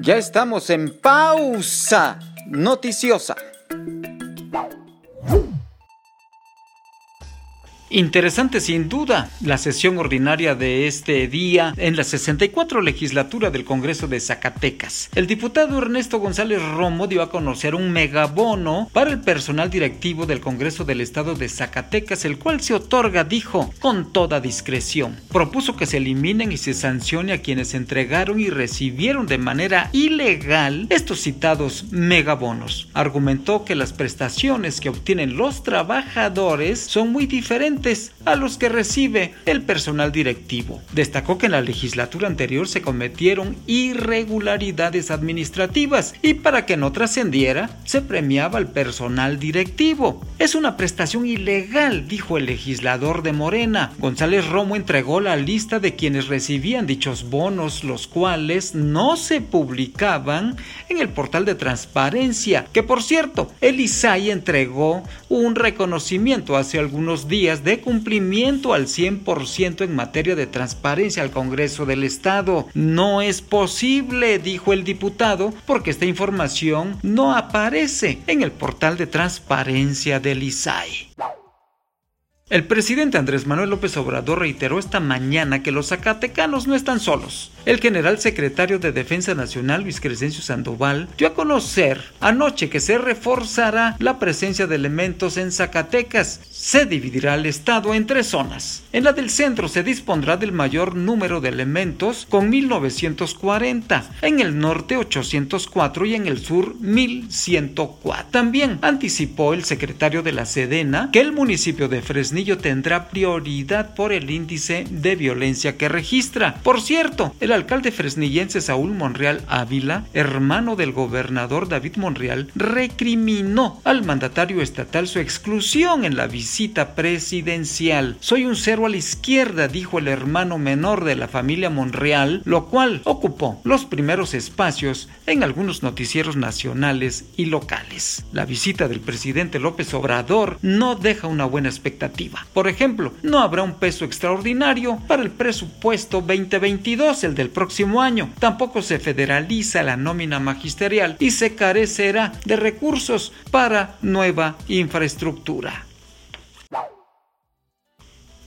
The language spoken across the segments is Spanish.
Ya estamos en pausa noticiosa. Interesante sin duda la sesión ordinaria de este día en la 64 legislatura del Congreso de Zacatecas. El diputado Ernesto González Romo dio a conocer un megabono para el personal directivo del Congreso del Estado de Zacatecas, el cual se otorga, dijo, con toda discreción. Propuso que se eliminen y se sancione a quienes entregaron y recibieron de manera ilegal estos citados megabonos. Argumentó que las prestaciones que obtienen los trabajadores son muy diferentes a los que recibe el personal directivo. Destacó que en la legislatura anterior se cometieron irregularidades administrativas y para que no trascendiera se premiaba al personal directivo. Es una prestación ilegal, dijo el legislador de Morena. González Romo entregó la lista de quienes recibían dichos bonos, los cuales no se publicaban en el portal de transparencia, que por cierto, el ISAI entregó un reconocimiento hace algunos días de cumplimiento al 100% en materia de transparencia al Congreso del Estado. No es posible, dijo el diputado, porque esta información no aparece en el portal de transparencia del ISAI. El presidente Andrés Manuel López Obrador reiteró esta mañana que los zacatecanos no están solos. El general secretario de Defensa Nacional, Luis Crescencio Sandoval, dio a conocer anoche que se reforzará la presencia de elementos en Zacatecas. Se dividirá el estado en tres zonas. En la del centro se dispondrá del mayor número de elementos con 1940, en el norte 804 y en el sur 1104. También anticipó el secretario de la Sedena que el municipio de Fresnillo tendrá prioridad por el índice de violencia que registra. Por cierto, el alcalde fresnillense Saúl Monreal Ávila, hermano del gobernador David Monreal, recriminó al mandatario estatal su exclusión en la visita presidencial. Soy un cero a la izquierda, dijo el hermano menor de la familia Monreal, lo cual ocupó los primeros espacios en algunos noticieros nacionales y locales. La visita del presidente López Obrador no deja una buena expectativa. Por ejemplo, no habrá un peso extraordinario para el presupuesto 2022, el del próximo año. Tampoco se federaliza la nómina magisterial y se carecerá de recursos para nueva infraestructura.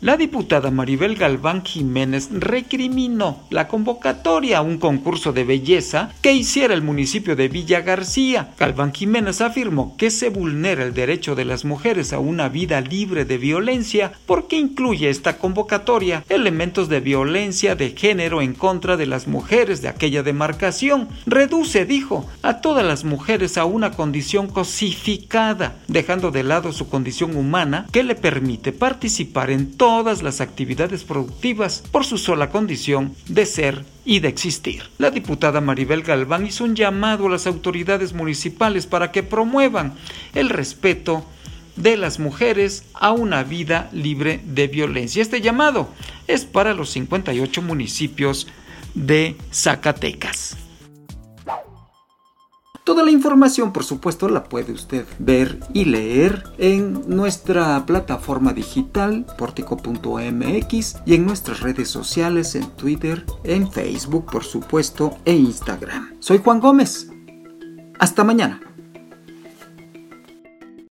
La diputada Maribel Galván Jiménez recriminó la convocatoria a un concurso de belleza que hiciera el municipio de Villa García. Galván Jiménez afirmó que se vulnera el derecho de las mujeres a una vida libre de violencia porque incluye esta convocatoria elementos de violencia de género en contra de las mujeres de aquella demarcación. Reduce, dijo, a todas las mujeres a una condición cosificada, dejando de lado su condición humana que le permite participar en todo todas las actividades productivas por su sola condición de ser y de existir. La diputada Maribel Galván hizo un llamado a las autoridades municipales para que promuevan el respeto de las mujeres a una vida libre de violencia. Este llamado es para los 58 municipios de Zacatecas. Toda la información, por supuesto, la puede usted ver y leer en nuestra plataforma digital portico.mx y en nuestras redes sociales en Twitter, en Facebook, por supuesto, e Instagram. Soy Juan Gómez. Hasta mañana.